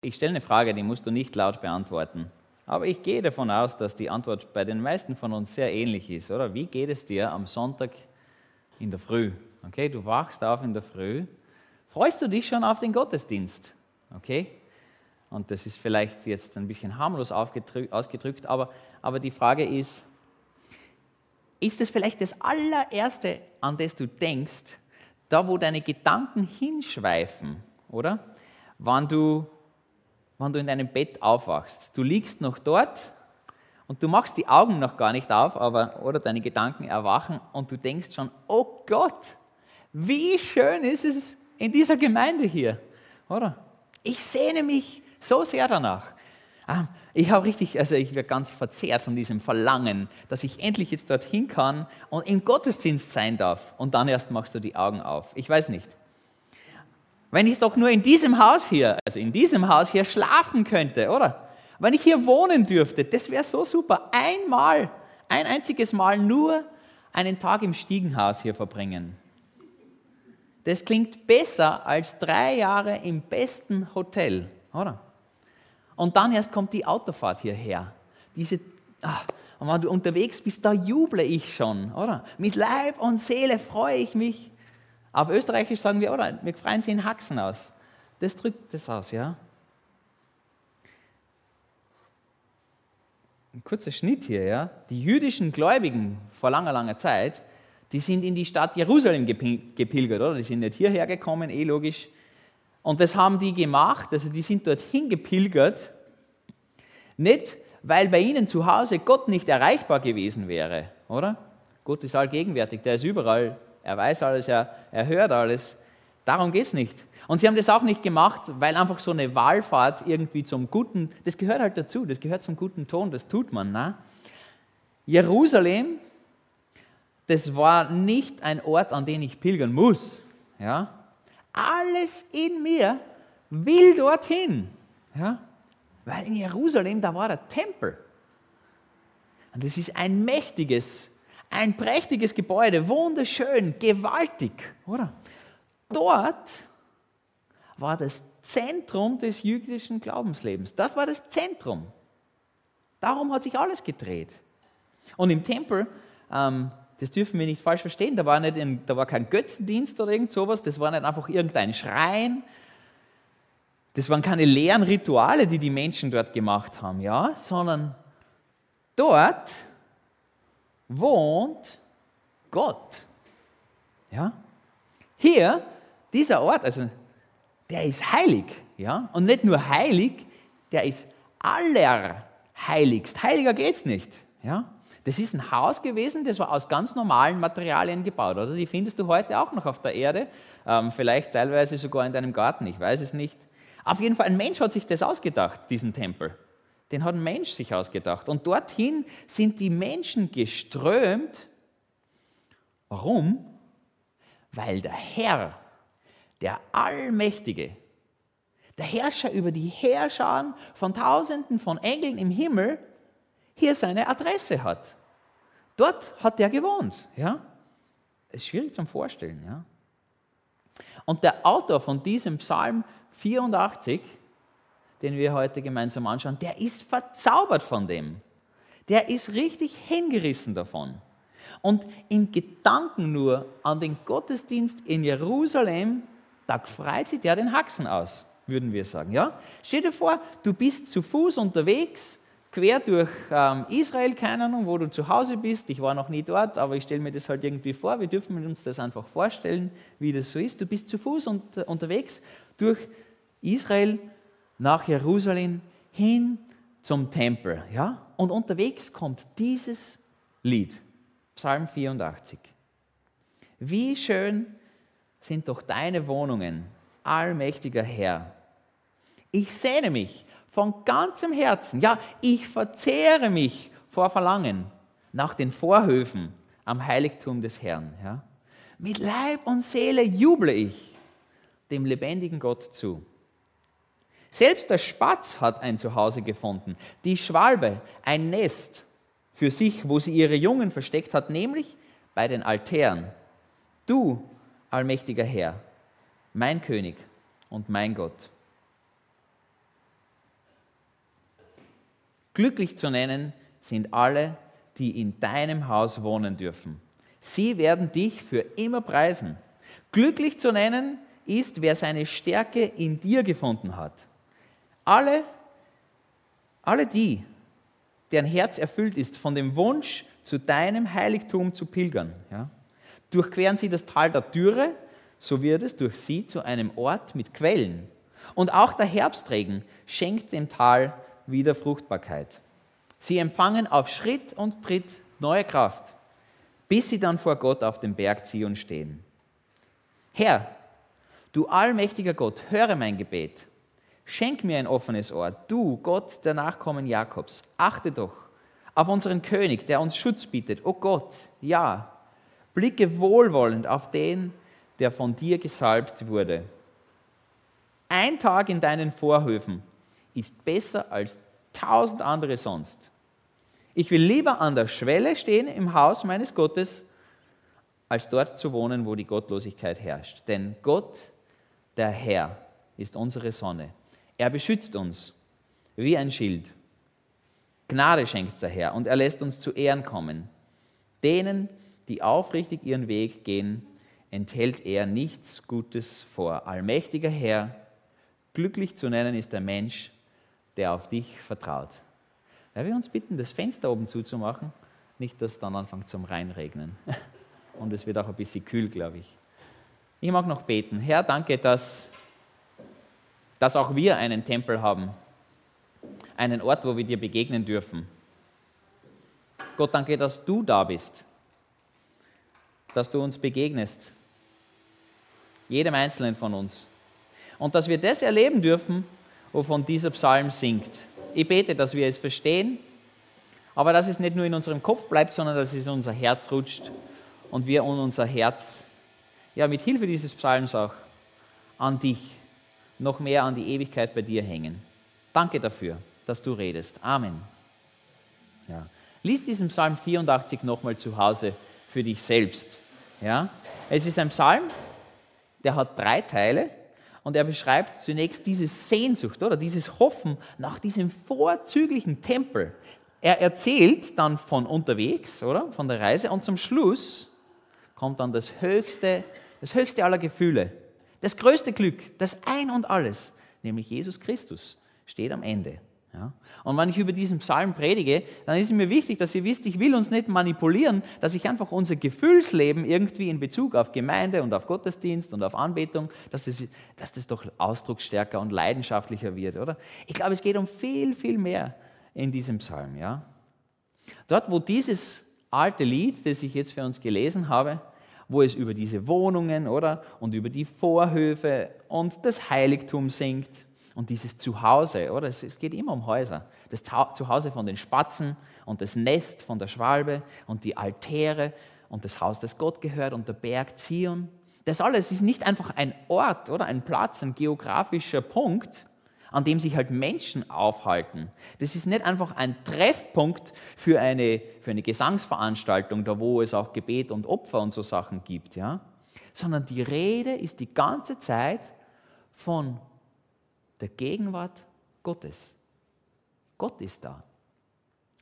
Ich stelle eine Frage, die musst du nicht laut beantworten. Aber ich gehe davon aus, dass die Antwort bei den meisten von uns sehr ähnlich ist, oder? Wie geht es dir am Sonntag in der Früh? Okay, du wachst auf in der Früh. Freust du dich schon auf den Gottesdienst? Okay? Und das ist vielleicht jetzt ein bisschen harmlos ausgedrückt, aber, aber die Frage ist, ist es vielleicht das allererste, an das du denkst, da wo deine Gedanken hinschweifen, oder? Wann du, wann du in deinem Bett aufwachst. Du liegst noch dort und du machst die Augen noch gar nicht auf, aber, oder deine Gedanken erwachen und du denkst schon, oh Gott, wie schön ist es in dieser Gemeinde hier, oder? Ich sehne mich so sehr danach. Ah, ich habe richtig, also ich werde ganz verzehrt von diesem Verlangen, dass ich endlich jetzt dorthin kann und im Gottesdienst sein darf. Und dann erst machst du die Augen auf. Ich weiß nicht. Wenn ich doch nur in diesem Haus hier, also in diesem Haus hier schlafen könnte, oder? Wenn ich hier wohnen dürfte, das wäre so super. Einmal, ein einziges Mal nur einen Tag im Stiegenhaus hier verbringen. Das klingt besser als drei Jahre im besten Hotel, oder? Und dann erst kommt die Autofahrt hierher. Diese, ach, und wenn du unterwegs bist, da juble ich schon, oder? Mit Leib und Seele freue ich mich. Auf Österreichisch sagen wir, oder? Wir freuen sie in Haxen aus. Das drückt das aus, ja? Ein kurzer Schnitt hier, ja? Die jüdischen Gläubigen vor langer, langer Zeit, die sind in die Stadt Jerusalem gepilgert, oder? Die sind nicht hierher gekommen, eh logisch. Und das haben die gemacht, also die sind dorthin gepilgert, nicht weil bei ihnen zu Hause Gott nicht erreichbar gewesen wäre, oder? Gott ist allgegenwärtig, der ist überall, er weiß alles, er, er hört alles. Darum geht es nicht. Und sie haben das auch nicht gemacht, weil einfach so eine Wahlfahrt irgendwie zum guten, das gehört halt dazu, das gehört zum guten Ton, das tut man. Ne? Jerusalem, das war nicht ein Ort, an den ich pilgern muss. Ja? alles in mir will dorthin. Ja? Weil in Jerusalem, da war der Tempel. Und das ist ein mächtiges, ein prächtiges Gebäude, wunderschön, gewaltig, oder? Dort war das Zentrum des jüdischen Glaubenslebens. Das war das Zentrum. Darum hat sich alles gedreht. Und im Tempel ähm, das dürfen wir nicht falsch verstehen. Da war, nicht ein, da war kein Götzendienst oder irgend sowas. Das war nicht einfach irgendein Schrein. Das waren keine leeren Rituale, die die Menschen dort gemacht haben, ja, sondern dort wohnt Gott. Ja? Hier, dieser Ort, also der ist heilig, ja, und nicht nur heilig, der ist allerheiligst. Heiliger geht's nicht, ja. Das ist ein Haus gewesen, das war aus ganz normalen Materialien gebaut, oder? Die findest du heute auch noch auf der Erde, ähm, vielleicht teilweise sogar in deinem Garten, ich weiß es nicht. Auf jeden Fall, ein Mensch hat sich das ausgedacht, diesen Tempel. Den hat ein Mensch sich ausgedacht. Und dorthin sind die Menschen geströmt. Warum? Weil der Herr, der Allmächtige, der Herrscher über die Herrscher von Tausenden von Engeln im Himmel, hier seine Adresse hat. Dort hat er gewohnt. Ja? Das ist schwierig zum Vorstellen. Ja? Und der Autor von diesem Psalm 84, den wir heute gemeinsam anschauen, der ist verzaubert von dem. Der ist richtig hingerissen davon. Und in Gedanken nur an den Gottesdienst in Jerusalem, da freut sich der den Haxen aus, würden wir sagen. Ja? Stell dir vor, du bist zu Fuß unterwegs, quer durch ähm, Israel, keine Ahnung, wo du zu Hause bist. Ich war noch nie dort, aber ich stelle mir das halt irgendwie vor. Wir dürfen uns das einfach vorstellen, wie das so ist. Du bist zu Fuß und, unterwegs durch Israel nach Jerusalem hin zum Tempel. Ja? Und unterwegs kommt dieses Lied, Psalm 84. Wie schön sind doch deine Wohnungen, allmächtiger Herr. Ich sehne mich von ganzem Herzen. Ja, ich verzehre mich vor Verlangen nach den Vorhöfen am Heiligtum des Herrn. Ja. Mit Leib und Seele juble ich dem lebendigen Gott zu. Selbst der Spatz hat ein Zuhause gefunden, die Schwalbe ein Nest für sich, wo sie ihre Jungen versteckt hat, nämlich bei den Altären. Du, allmächtiger Herr, mein König und mein Gott. Glücklich zu nennen sind alle, die in deinem Haus wohnen dürfen. Sie werden dich für immer preisen. Glücklich zu nennen ist, wer seine Stärke in dir gefunden hat. Alle, alle die, deren Herz erfüllt ist von dem Wunsch, zu deinem Heiligtum zu pilgern, ja, durchqueren sie das Tal der Dürre, so wird es durch sie zu einem Ort mit Quellen. Und auch der Herbstregen schenkt dem Tal wieder Fruchtbarkeit. Sie empfangen auf Schritt und Tritt neue Kraft, bis sie dann vor Gott auf dem Berg Zion stehen. Herr, du allmächtiger Gott, höre mein Gebet. Schenk mir ein offenes Ohr. Du, Gott der Nachkommen Jakobs, achte doch auf unseren König, der uns Schutz bietet. O Gott, ja, blicke wohlwollend auf den, der von dir gesalbt wurde. Ein Tag in deinen Vorhöfen ist besser als tausend andere sonst. Ich will lieber an der Schwelle stehen im Haus meines Gottes, als dort zu wohnen, wo die Gottlosigkeit herrscht. Denn Gott, der Herr, ist unsere Sonne. Er beschützt uns wie ein Schild. Gnade schenkt der Herr und er lässt uns zu Ehren kommen. Denen, die aufrichtig ihren Weg gehen, enthält er nichts Gutes vor. Allmächtiger Herr, glücklich zu nennen ist der Mensch, der auf dich vertraut. Ja, wir uns bitten, das Fenster oben zuzumachen, nicht, dass es dann anfängt zum Reinregnen. Und es wird auch ein bisschen kühl, glaube ich. Ich mag noch beten. Herr, danke, dass, dass auch wir einen Tempel haben. Einen Ort, wo wir dir begegnen dürfen. Gott, danke, dass du da bist. Dass du uns begegnest. Jedem Einzelnen von uns. Und dass wir das erleben dürfen, wovon dieser Psalm singt. Ich bete, dass wir es verstehen, aber dass es nicht nur in unserem Kopf bleibt, sondern dass es in unser Herz rutscht und wir in unser Herz, ja, mit Hilfe dieses Psalms auch an dich, noch mehr an die Ewigkeit bei dir hängen. Danke dafür, dass du redest. Amen. Ja. Lies diesen Psalm 84 nochmal zu Hause für dich selbst. Ja. Es ist ein Psalm, der hat drei Teile und er beschreibt zunächst diese Sehnsucht oder dieses Hoffen nach diesem vorzüglichen Tempel. Er erzählt dann von unterwegs, oder? Von der Reise und zum Schluss kommt dann das höchste, das höchste aller Gefühle, das größte Glück, das Ein und Alles, nämlich Jesus Christus, steht am Ende. Ja? Und wenn ich über diesen Psalm predige, dann ist es mir wichtig, dass ihr wisst, ich will uns nicht manipulieren, dass ich einfach unser Gefühlsleben irgendwie in Bezug auf Gemeinde und auf Gottesdienst und auf Anbetung, dass das, dass das doch ausdrucksstärker und leidenschaftlicher wird, oder? Ich glaube, es geht um viel, viel mehr in diesem Psalm. Ja? Dort, wo dieses alte Lied, das ich jetzt für uns gelesen habe, wo es über diese Wohnungen oder und über die Vorhöfe und das Heiligtum singt und dieses Zuhause, oder? Es, geht immer um Häuser. Das Zuhause von den Spatzen und das Nest von der Schwalbe und die Altäre und das Haus, das Gott gehört und der Berg Zion. Das alles ist nicht einfach ein Ort oder ein Platz, ein geografischer Punkt, an dem sich halt Menschen aufhalten. Das ist nicht einfach ein Treffpunkt für eine, für eine Gesangsveranstaltung, da wo es auch Gebet und Opfer und so Sachen gibt, ja? sondern die Rede ist die ganze Zeit von der Gegenwart Gottes. Gott ist da.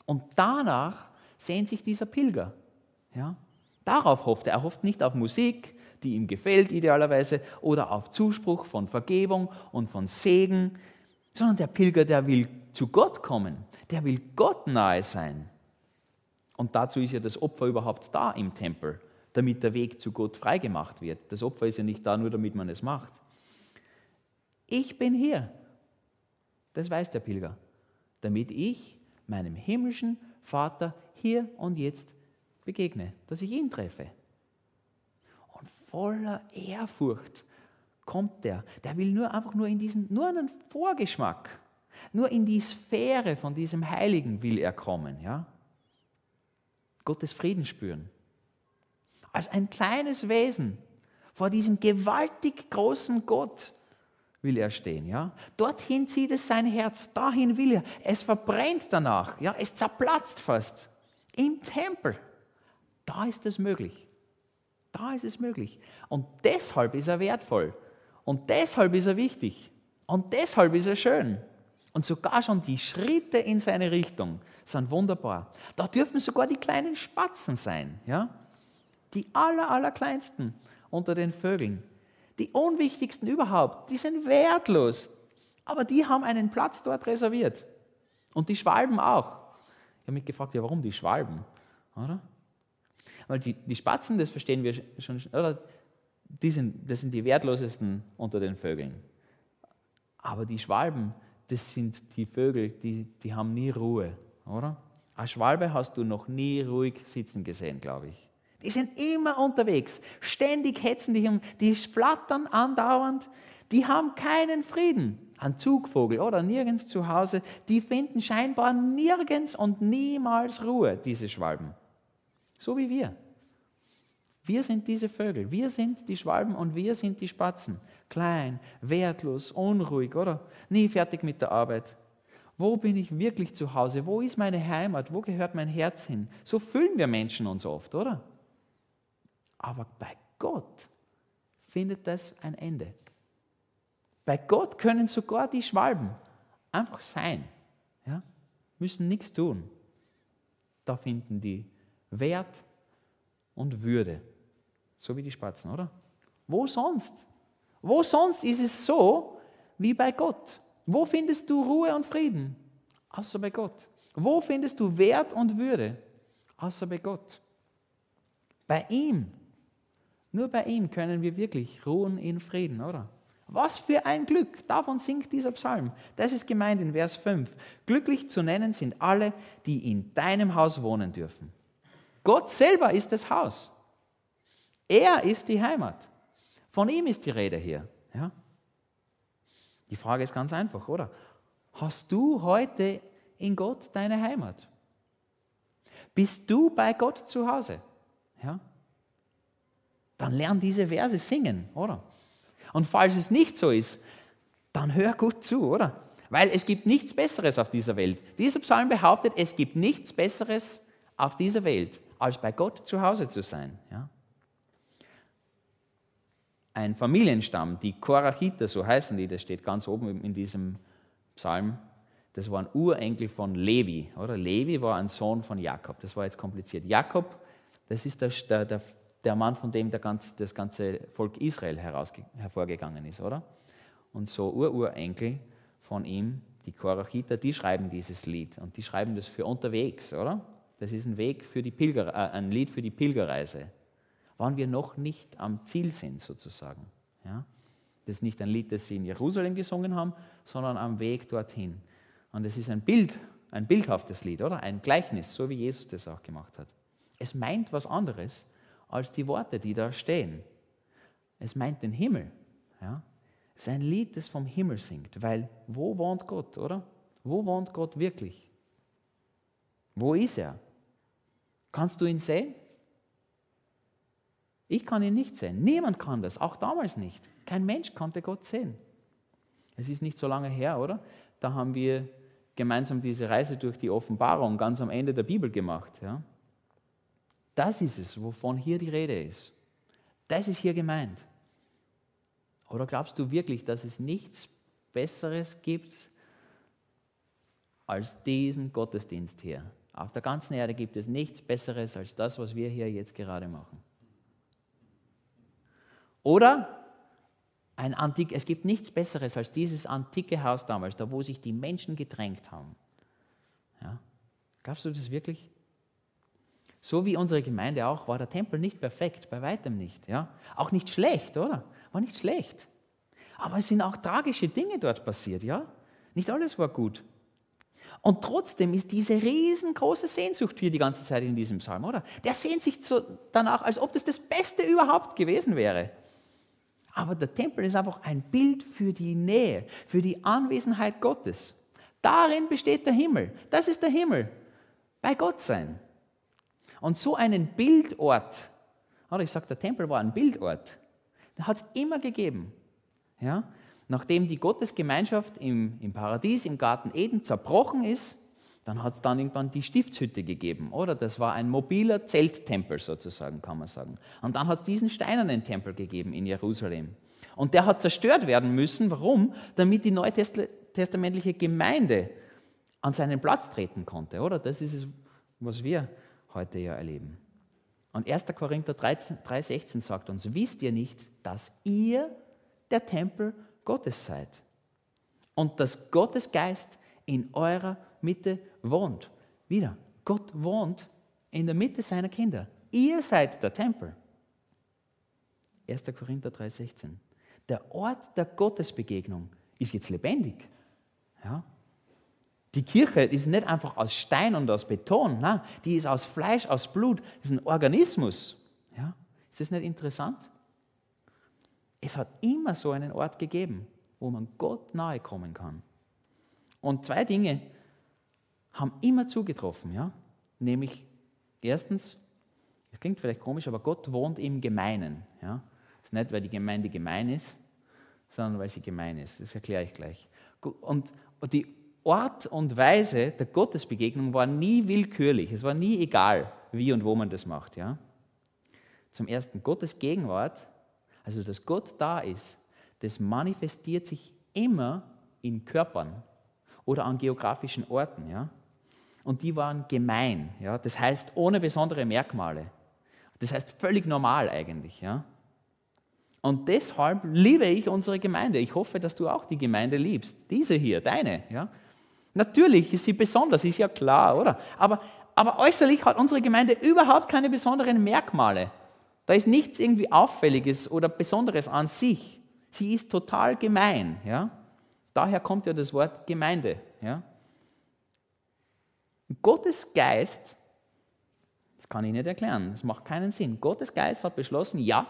Und danach sehnt sich dieser Pilger. Ja? Darauf hofft er. Er hofft nicht auf Musik, die ihm gefällt idealerweise, oder auf Zuspruch von Vergebung und von Segen, sondern der Pilger, der will zu Gott kommen. Der will Gott nahe sein. Und dazu ist ja das Opfer überhaupt da im Tempel, damit der Weg zu Gott freigemacht wird. Das Opfer ist ja nicht da nur, damit man es macht. Ich bin hier. Das weiß der Pilger. Damit ich meinem himmlischen Vater hier und jetzt begegne, dass ich ihn treffe. Und voller Ehrfurcht kommt der. Der will nur einfach nur in diesen, nur einen Vorgeschmack, nur in die Sphäre von diesem Heiligen will er kommen. Ja? Gottes Frieden spüren. Als ein kleines Wesen vor diesem gewaltig großen Gott will er stehen. Ja? Dorthin zieht es sein Herz, dahin will er. Es verbrennt danach, ja? es zerplatzt fast. Im Tempel, da ist es möglich. Da ist es möglich. Und deshalb ist er wertvoll. Und deshalb ist er wichtig. Und deshalb ist er schön. Und sogar schon die Schritte in seine Richtung sind wunderbar. Da dürfen sogar die kleinen Spatzen sein, ja? die aller, allerkleinsten unter den Vögeln. Die unwichtigsten überhaupt, die sind wertlos, aber die haben einen Platz dort reserviert. Und die Schwalben auch. Ich habe mich gefragt, ja, warum die Schwalben? Oder? Weil die, die Spatzen, das verstehen wir schon, oder? Die sind, das sind die wertlosesten unter den Vögeln. Aber die Schwalben, das sind die Vögel, die, die haben nie Ruhe, oder? Eine Schwalbe hast du noch nie ruhig sitzen gesehen, glaube ich. Die sind immer unterwegs, ständig hetzen die um, die flattern andauernd, die haben keinen Frieden. Ein Zugvogel oder nirgends zu Hause, die finden scheinbar nirgends und niemals Ruhe, diese Schwalben. So wie wir. Wir sind diese Vögel, wir sind die Schwalben und wir sind die Spatzen. Klein, wertlos, unruhig, oder? Nie fertig mit der Arbeit. Wo bin ich wirklich zu Hause? Wo ist meine Heimat? Wo gehört mein Herz hin? So fühlen wir Menschen uns oft, oder? Aber bei Gott findet das ein Ende. Bei Gott können sogar die Schwalben einfach sein, ja? müssen nichts tun. Da finden die Wert und Würde, so wie die Spatzen, oder? Wo sonst? Wo sonst ist es so wie bei Gott? Wo findest du Ruhe und Frieden? Außer bei Gott. Wo findest du Wert und Würde? Außer bei Gott. Bei ihm. Nur bei ihm können wir wirklich ruhen in Frieden, oder? Was für ein Glück! Davon singt dieser Psalm. Das ist gemeint in Vers 5. Glücklich zu nennen sind alle, die in deinem Haus wohnen dürfen. Gott selber ist das Haus. Er ist die Heimat. Von ihm ist die Rede hier. Ja? Die Frage ist ganz einfach, oder? Hast du heute in Gott deine Heimat? Bist du bei Gott zu Hause? Ja? Dann lern diese Verse singen, oder? Und falls es nicht so ist, dann hör gut zu, oder? Weil es gibt nichts Besseres auf dieser Welt. Dieser Psalm behauptet, es gibt nichts Besseres auf dieser Welt, als bei Gott zu Hause zu sein. Ja? Ein Familienstamm, die Korachiter, so heißen die, das steht ganz oben in diesem Psalm, das war ein Urenkel von Levi. Oder? Levi war ein Sohn von Jakob. Das war jetzt kompliziert. Jakob, das ist der, der, der Mann, von dem ganze, das ganze Volk Israel hervorgegangen ist, oder? Und so Ururenkel von ihm, die Korachiter, die schreiben dieses Lied und die schreiben das für unterwegs, oder? Das ist ein Weg für die Pilger, äh, ein Lied für die Pilgerreise, wann wir noch nicht am Ziel sind sozusagen. Ja? Das ist nicht ein Lied, das sie in Jerusalem gesungen haben, sondern am Weg dorthin. Und es ist ein Bild, ein bildhaftes Lied, oder? Ein Gleichnis, so wie Jesus das auch gemacht hat. Es meint was anderes, als die Worte, die da stehen. Es meint den Himmel. Ja? Es ist ein Lied, das vom Himmel singt, weil wo wohnt Gott, oder? Wo wohnt Gott wirklich? Wo ist er? Kannst du ihn sehen? Ich kann ihn nicht sehen. Niemand kann das, auch damals nicht. Kein Mensch konnte Gott sehen. Es ist nicht so lange her, oder? Da haben wir gemeinsam diese Reise durch die Offenbarung ganz am Ende der Bibel gemacht. Ja? Das ist es, wovon hier die Rede ist. Das ist hier gemeint. Oder glaubst du wirklich, dass es nichts Besseres gibt als diesen Gottesdienst hier? Auf der ganzen Erde gibt es nichts Besseres als das, was wir hier jetzt gerade machen. Oder ein Antik, es gibt nichts Besseres als dieses antike Haus damals, da wo sich die Menschen gedrängt haben. Ja? Glaubst du das wirklich? So wie unsere Gemeinde auch, war der Tempel nicht perfekt, bei weitem nicht. Ja? Auch nicht schlecht, oder? War nicht schlecht. Aber es sind auch tragische Dinge dort passiert, ja? Nicht alles war gut. Und trotzdem ist diese riesengroße Sehnsucht hier die ganze Zeit in diesem Psalm, oder? Der sehnt sich so danach, als ob das das Beste überhaupt gewesen wäre. Aber der Tempel ist einfach ein Bild für die Nähe, für die Anwesenheit Gottes. Darin besteht der Himmel. Das ist der Himmel. Bei Gott sein. Und so einen Bildort, oder ich sage, der Tempel war ein Bildort, den hat es immer gegeben. Ja? Nachdem die Gottesgemeinschaft im, im Paradies, im Garten Eden zerbrochen ist, dann hat es dann irgendwann die Stiftshütte gegeben, oder? Das war ein mobiler Zelttempel sozusagen, kann man sagen. Und dann hat es diesen steinernen Tempel gegeben in Jerusalem. Und der hat zerstört werden müssen. Warum? Damit die Neutestl alttestamentliche Gemeinde an seinen Platz treten konnte, oder? Das ist es, was wir heute ja erleben. Und 1. Korinther 3,16 sagt uns, wisst ihr nicht, dass ihr der Tempel Gottes seid und dass Gottes Geist in eurer Mitte wohnt. Wieder, Gott wohnt in der Mitte seiner Kinder. Ihr seid der Tempel. 1. Korinther 3,16. Der Ort der Gottesbegegnung ist jetzt lebendig. Ja? Die Kirche ist nicht einfach aus Stein und aus Beton, nein, die ist aus Fleisch, aus Blut, das ist ein Organismus. Ja? Ist das nicht interessant? Es hat immer so einen Ort gegeben, wo man Gott nahe kommen kann. Und zwei Dinge haben immer zugetroffen, ja? nämlich erstens, es klingt vielleicht komisch, aber Gott wohnt im Gemeinen. Ja? Das ist nicht, weil die Gemeinde gemein ist, sondern weil sie gemein ist. Das erkläre ich gleich. Und die Ort und Weise der Gottesbegegnung war nie willkürlich. Es war nie egal, wie und wo man das macht. Ja? Zum Ersten, Gottes Gegenwart, also dass Gott da ist, das manifestiert sich immer in Körpern oder an geografischen Orten. Ja? Und die waren gemein. Ja? Das heißt, ohne besondere Merkmale. Das heißt, völlig normal eigentlich. Ja? Und deshalb liebe ich unsere Gemeinde. Ich hoffe, dass du auch die Gemeinde liebst. Diese hier, deine. Ja? Natürlich ist sie besonders, ist ja klar, oder? Aber, aber äußerlich hat unsere Gemeinde überhaupt keine besonderen Merkmale. Da ist nichts irgendwie Auffälliges oder Besonderes an sich. Sie ist total gemein. Ja? Daher kommt ja das Wort Gemeinde. Ja? Gottes Geist, das kann ich nicht erklären, das macht keinen Sinn. Gottes Geist hat beschlossen, ja,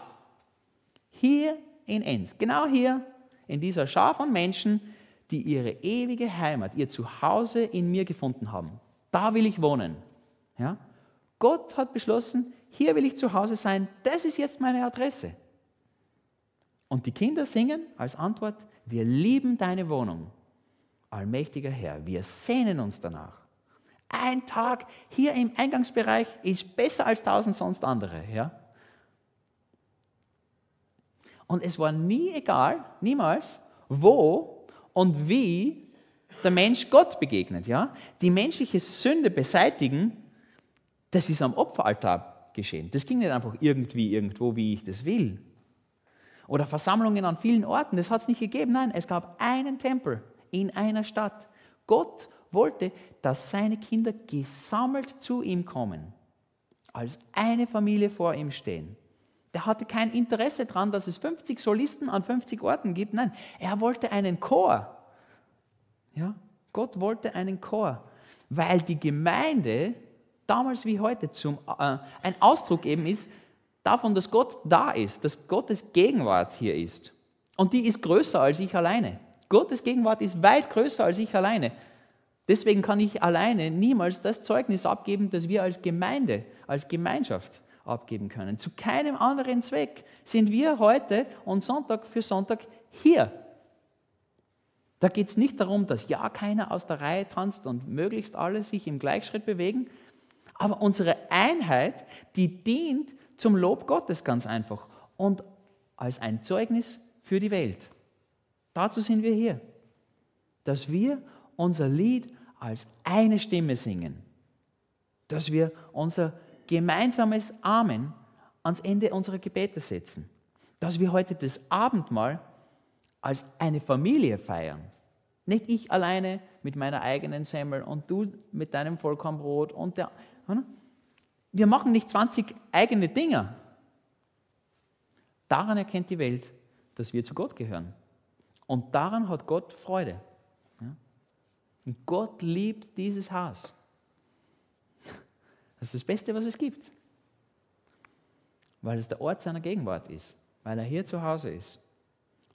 hier in Enns, genau hier, in dieser Schar von Menschen, die ihre ewige Heimat, ihr Zuhause in mir gefunden haben. Da will ich wohnen. Ja? Gott hat beschlossen, hier will ich zu Hause sein, das ist jetzt meine Adresse. Und die Kinder singen als Antwort, wir lieben deine Wohnung, allmächtiger Herr, wir sehnen uns danach. Ein Tag hier im Eingangsbereich ist besser als tausend sonst andere. Ja? Und es war nie egal, niemals, wo und wie der Mensch Gott begegnet. Ja? Die menschliche Sünde beseitigen, das ist am Opferaltar geschehen. Das ging nicht einfach irgendwie, irgendwo, wie ich das will. Oder Versammlungen an vielen Orten, das hat es nicht gegeben. Nein, es gab einen Tempel in einer Stadt. Gott wollte, dass seine Kinder gesammelt zu ihm kommen, als eine Familie vor ihm stehen der hatte kein Interesse daran, dass es 50 Solisten an 50 Orten gibt. Nein, er wollte einen Chor. Ja, Gott wollte einen Chor, weil die Gemeinde damals wie heute zum, äh, ein Ausdruck eben ist davon, dass Gott da ist, dass Gottes Gegenwart hier ist. Und die ist größer als ich alleine. Gottes Gegenwart ist weit größer als ich alleine. Deswegen kann ich alleine niemals das Zeugnis abgeben, das wir als Gemeinde, als Gemeinschaft abgeben können. Zu keinem anderen Zweck sind wir heute und Sonntag für Sonntag hier. Da geht es nicht darum, dass ja keiner aus der Reihe tanzt und möglichst alle sich im Gleichschritt bewegen, aber unsere Einheit, die dient zum Lob Gottes ganz einfach und als ein Zeugnis für die Welt. Dazu sind wir hier, dass wir unser Lied als eine Stimme singen, dass wir unser gemeinsames Amen ans Ende unserer Gebete setzen. Dass wir heute das Abendmahl als eine Familie feiern. Nicht ich alleine mit meiner eigenen Semmel und du mit deinem Vollkornbrot und der. Wir machen nicht 20 eigene Dinge. Daran erkennt die Welt, dass wir zu Gott gehören. Und daran hat Gott Freude. Und Gott liebt dieses Haus. Das ist das Beste, was es gibt. Weil es der Ort seiner Gegenwart ist, weil er hier zu Hause ist.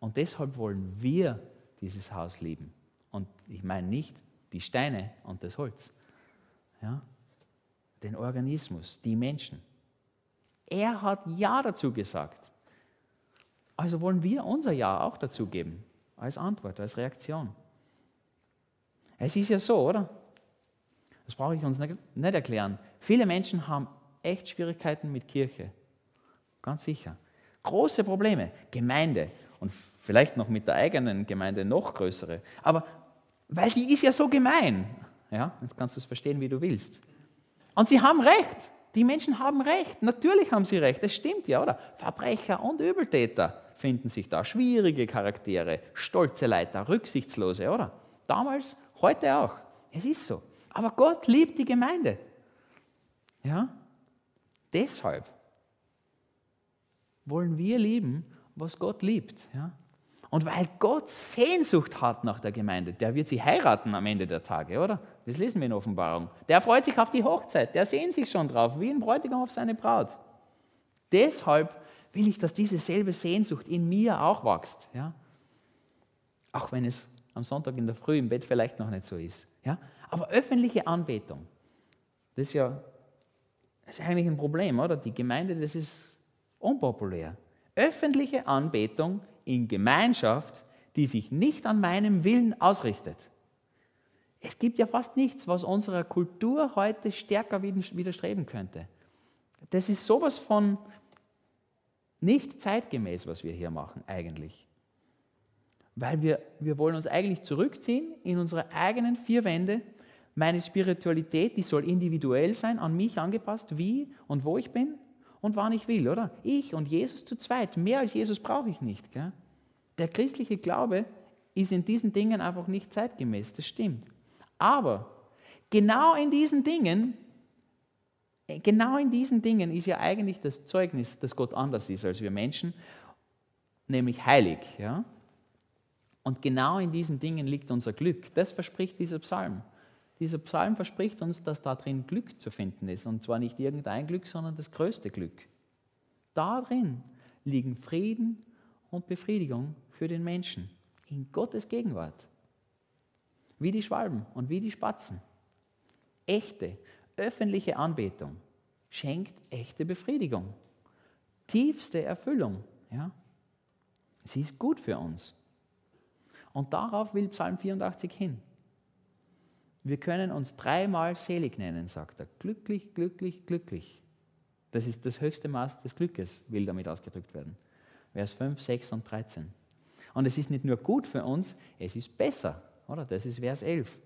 Und deshalb wollen wir dieses Haus lieben. Und ich meine nicht die Steine und das Holz, ja? den Organismus, die Menschen. Er hat Ja dazu gesagt. Also wollen wir unser Ja auch dazu geben, als Antwort, als Reaktion. Es ist ja so, oder? Das brauche ich uns nicht erklären. Viele Menschen haben echt Schwierigkeiten mit Kirche. Ganz sicher. Große Probleme. Gemeinde und vielleicht noch mit der eigenen Gemeinde noch größere. Aber weil die ist ja so gemein. Ja, jetzt kannst du es verstehen, wie du willst. Und sie haben recht. Die Menschen haben recht. Natürlich haben sie recht. Das stimmt ja, oder? Verbrecher und Übeltäter finden sich da. Schwierige Charaktere, stolze Leiter, rücksichtslose, oder? Damals, heute auch. Es ist so. Aber Gott liebt die Gemeinde. Ja? Deshalb wollen wir lieben, was Gott liebt. Ja? Und weil Gott Sehnsucht hat nach der Gemeinde, der wird sie heiraten am Ende der Tage, oder? Das lesen wir in Offenbarung. Der freut sich auf die Hochzeit, der sehnt sich schon drauf, wie ein Bräutigam auf seine Braut. Deshalb will ich, dass diese selbe Sehnsucht in mir auch wächst. Ja? Auch wenn es am Sonntag in der Früh im Bett vielleicht noch nicht so ist. Ja? Aber öffentliche Anbetung, das ist ja das ist eigentlich ein Problem, oder? Die Gemeinde, das ist unpopulär. Öffentliche Anbetung in Gemeinschaft, die sich nicht an meinem Willen ausrichtet. Es gibt ja fast nichts, was unserer Kultur heute stärker widerstreben könnte. Das ist sowas von nicht zeitgemäß, was wir hier machen eigentlich. Weil wir, wir wollen uns eigentlich zurückziehen in unsere eigenen vier Wände. Meine Spiritualität, die soll individuell sein, an mich angepasst, wie und wo ich bin und wann ich will, oder? Ich und Jesus zu zweit. Mehr als Jesus brauche ich nicht. Gell? Der christliche Glaube ist in diesen Dingen einfach nicht zeitgemäß, das stimmt. Aber genau in diesen Dingen, genau in diesen Dingen ist ja eigentlich das Zeugnis, dass Gott anders ist als wir Menschen, nämlich heilig. Ja? Und genau in diesen Dingen liegt unser Glück. Das verspricht dieser Psalm. Dieser Psalm verspricht uns, dass da drin Glück zu finden ist. Und zwar nicht irgendein Glück, sondern das größte Glück. Darin liegen Frieden und Befriedigung für den Menschen. In Gottes Gegenwart wie die Schwalben und wie die Spatzen. Echte, öffentliche Anbetung schenkt echte Befriedigung, tiefste Erfüllung. Ja? Sie ist gut für uns. Und darauf will Psalm 84 hin. Wir können uns dreimal selig nennen, sagt er. Glücklich, glücklich, glücklich. Das ist das höchste Maß des Glückes, will damit ausgedrückt werden. Vers 5, 6 und 13. Und es ist nicht nur gut für uns, es ist besser. Oder? Das ist Vers 11.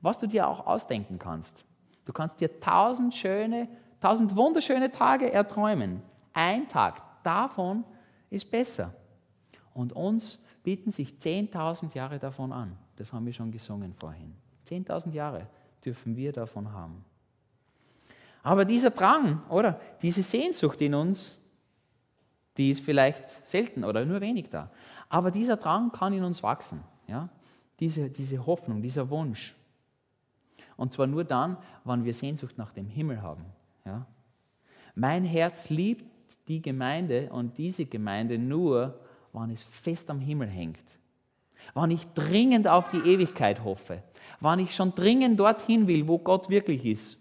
Was du dir auch ausdenken kannst. Du kannst dir tausend schöne, tausend wunderschöne Tage erträumen. Ein Tag davon ist besser. Und uns bieten sich 10.000 Jahre davon an. Das haben wir schon gesungen vorhin. 10.000 Jahre dürfen wir davon haben. Aber dieser Drang, oder diese Sehnsucht in uns, die ist vielleicht selten oder nur wenig da. Aber dieser Drang kann in uns wachsen. Ja? diese, diese Hoffnung, dieser Wunsch. Und zwar nur dann, wann wir Sehnsucht nach dem Himmel haben. Ja? Mein Herz liebt die Gemeinde und diese Gemeinde nur, wann es fest am Himmel hängt. Wann ich dringend auf die Ewigkeit hoffe. Wann ich schon dringend dorthin will, wo Gott wirklich ist.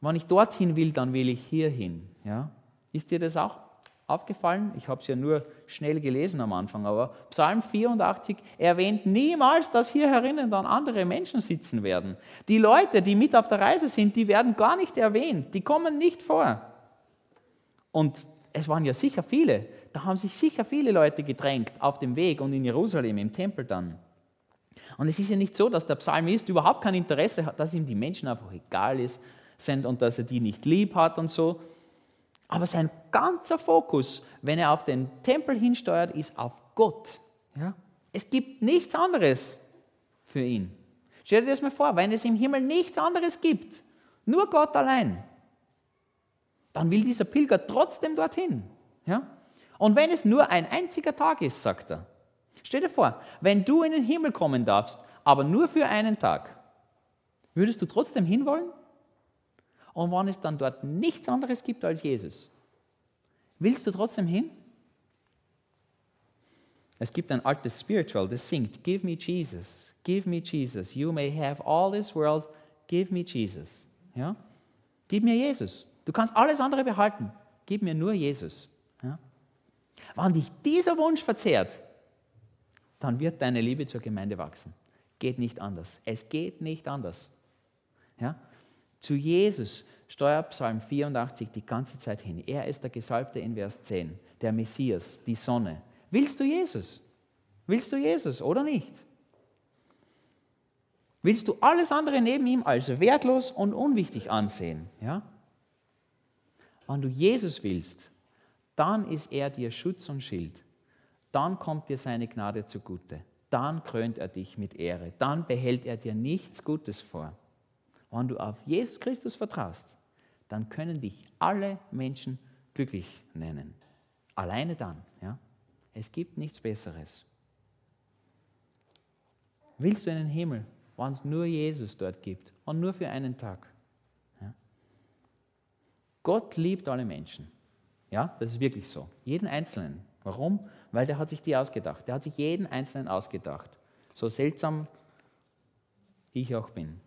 Wann ich dorthin will, dann will ich hierhin. Ja? Ist dir das auch aufgefallen? Ich habe es ja nur schnell gelesen am Anfang, aber Psalm 84 erwähnt niemals, dass hier herinnen dann andere Menschen sitzen werden. Die Leute, die mit auf der Reise sind, die werden gar nicht erwähnt, die kommen nicht vor. Und es waren ja sicher viele, da haben sich sicher viele Leute gedrängt auf dem Weg und in Jerusalem, im Tempel dann. Und es ist ja nicht so, dass der Psalmist überhaupt kein Interesse hat, dass ihm die Menschen einfach egal sind und dass er die nicht lieb hat und so, aber sein ganzer Fokus, wenn er auf den Tempel hinsteuert, ist auf Gott. Ja? Es gibt nichts anderes für ihn. Stell dir das mal vor, wenn es im Himmel nichts anderes gibt, nur Gott allein, dann will dieser Pilger trotzdem dorthin. Ja? Und wenn es nur ein einziger Tag ist, sagt er, stell dir vor, wenn du in den Himmel kommen darfst, aber nur für einen Tag, würdest du trotzdem hinwollen? und wann es dann dort nichts anderes gibt als Jesus. Willst du trotzdem hin? Es gibt ein altes Spiritual, das singt, Give me Jesus, give me Jesus. You may have all this world, give me Jesus. Ja? Gib mir Jesus. Du kannst alles andere behalten. Gib mir nur Jesus. Ja? Wenn dich dieser Wunsch verzehrt, dann wird deine Liebe zur Gemeinde wachsen. Geht nicht anders. Es geht nicht anders. Ja? Zu Jesus steuert Psalm 84 die ganze Zeit hin. Er ist der Gesalbte in Vers 10, der Messias, die Sonne. Willst du Jesus? Willst du Jesus oder nicht? Willst du alles andere neben ihm als wertlos und unwichtig ansehen? Ja? Wenn du Jesus willst, dann ist er dir Schutz und Schild. Dann kommt dir seine Gnade zugute. Dann krönt er dich mit Ehre. Dann behält er dir nichts Gutes vor. Wenn du auf Jesus Christus vertraust, dann können dich alle Menschen glücklich nennen. Alleine dann. Ja? Es gibt nichts Besseres. Willst du einen Himmel, wenn es nur Jesus dort gibt und nur für einen Tag? Gott liebt alle Menschen. Ja, das ist wirklich so. Jeden Einzelnen. Warum? Weil der hat sich die ausgedacht. Der hat sich jeden Einzelnen ausgedacht. So seltsam ich auch bin.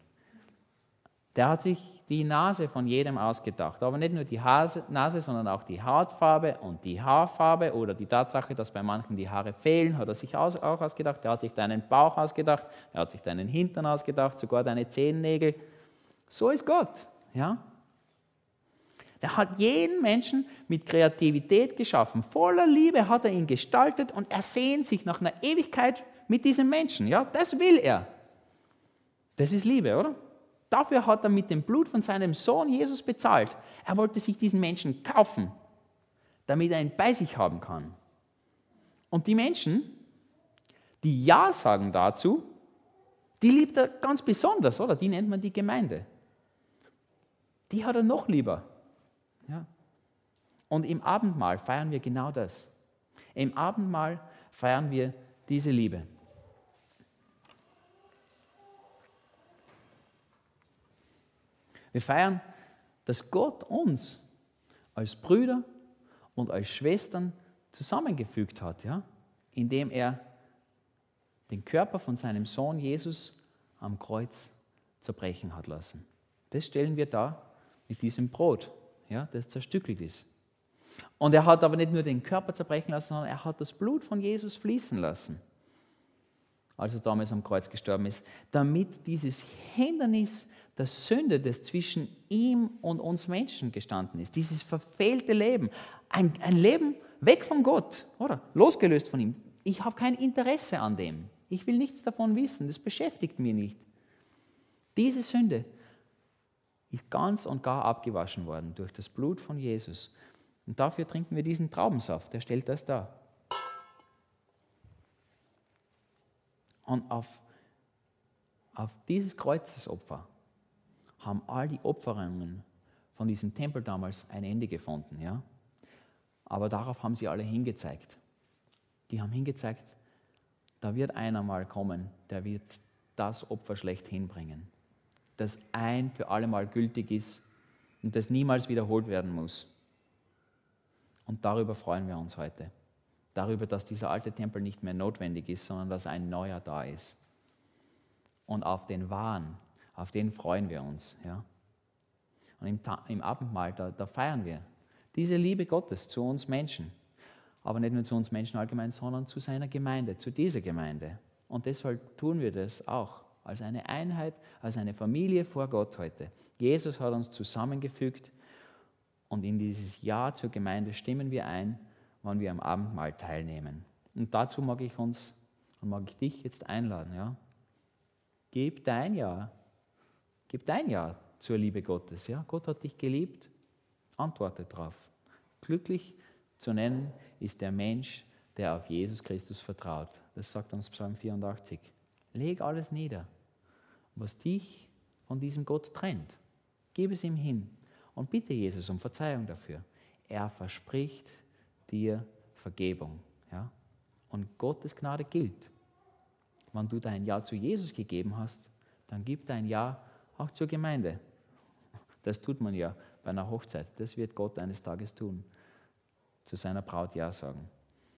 Der hat sich die Nase von jedem ausgedacht. Aber nicht nur die Nase, sondern auch die Hautfarbe und die Haarfarbe oder die Tatsache, dass bei manchen die Haare fehlen, hat er sich auch ausgedacht. Er hat sich deinen Bauch ausgedacht, er hat sich deinen Hintern ausgedacht, sogar deine Zehennägel. So ist Gott. Ja? Der hat jeden Menschen mit Kreativität geschaffen. Voller Liebe hat er ihn gestaltet und er sehnt sich nach einer Ewigkeit mit diesem Menschen. Ja, das will er. Das ist Liebe, oder? Dafür hat er mit dem Blut von seinem Sohn Jesus bezahlt. Er wollte sich diesen Menschen kaufen, damit er ihn bei sich haben kann. Und die Menschen, die Ja sagen dazu, die liebt er ganz besonders, oder? Die nennt man die Gemeinde. Die hat er noch lieber. Und im Abendmahl feiern wir genau das. Im Abendmahl feiern wir diese Liebe. Wir feiern, dass Gott uns als Brüder und als Schwestern zusammengefügt hat, ja? indem er den Körper von seinem Sohn Jesus am Kreuz zerbrechen hat lassen. Das stellen wir da mit diesem Brot, ja, das zerstückelt ist. Und er hat aber nicht nur den Körper zerbrechen lassen, sondern er hat das Blut von Jesus fließen lassen, als er damals am Kreuz gestorben ist, damit dieses Hindernis der Sünde, das zwischen ihm und uns Menschen gestanden ist. Dieses verfehlte Leben. Ein, ein Leben weg von Gott, oder? Losgelöst von ihm. Ich habe kein Interesse an dem. Ich will nichts davon wissen. Das beschäftigt mich nicht. Diese Sünde ist ganz und gar abgewaschen worden durch das Blut von Jesus. Und dafür trinken wir diesen Traubensaft. Der stellt das dar. Und auf, auf dieses Kreuzesopfer haben all die Opferungen von diesem Tempel damals ein Ende gefunden. Ja? Aber darauf haben sie alle hingezeigt. Die haben hingezeigt, da wird einer mal kommen, der wird das Opfer schlecht hinbringen, das ein für alle Mal gültig ist und das niemals wiederholt werden muss. Und darüber freuen wir uns heute. Darüber, dass dieser alte Tempel nicht mehr notwendig ist, sondern dass ein neuer da ist. Und auf den wahren, auf den freuen wir uns. Ja? Und im, im Abendmahl, da, da feiern wir diese Liebe Gottes zu uns Menschen. Aber nicht nur zu uns Menschen allgemein, sondern zu seiner Gemeinde, zu dieser Gemeinde. Und deshalb tun wir das auch als eine Einheit, als eine Familie vor Gott heute. Jesus hat uns zusammengefügt und in dieses Ja zur Gemeinde stimmen wir ein, wann wir am Abendmahl teilnehmen. Und dazu mag ich uns und mag ich dich jetzt einladen. Ja? Gib dein Ja Gib dein Ja zur Liebe Gottes. Ja? Gott hat dich geliebt. Antworte darauf. Glücklich zu nennen ist der Mensch, der auf Jesus Christus vertraut. Das sagt uns Psalm 84. Leg alles nieder, was dich von diesem Gott trennt. Gib es ihm hin und bitte Jesus um Verzeihung dafür. Er verspricht dir Vergebung. Ja? Und Gottes Gnade gilt. Wenn du dein Ja zu Jesus gegeben hast, dann gib dein Ja auch zur Gemeinde. Das tut man ja bei einer Hochzeit. Das wird Gott eines Tages tun. Zu seiner Braut Ja sagen.